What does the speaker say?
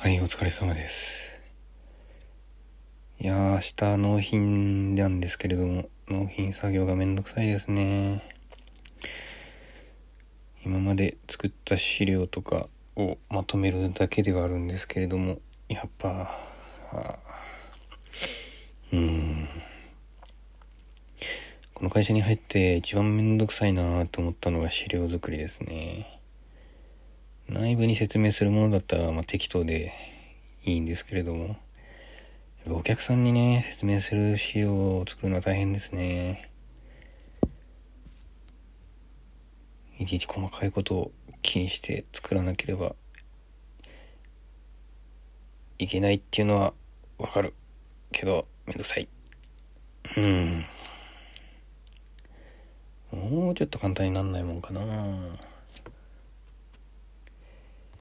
はい、お疲れ様です。いやー、明日納品なんですけれども、納品作業がめんどくさいですね。今まで作った資料とかをまとめるだけではあるんですけれども、やっぱ、うん。この会社に入って一番めんどくさいなと思ったのが資料作りですね。内部に説明するものだったら、まあ、適当でいいんですけれども、お客さんにね、説明する資料を作るのは大変ですね。いちいち細かいことを気にして作らなければいけないっていうのはわかるけどめんどくさい。うん。もうちょっと簡単になんないもんかな。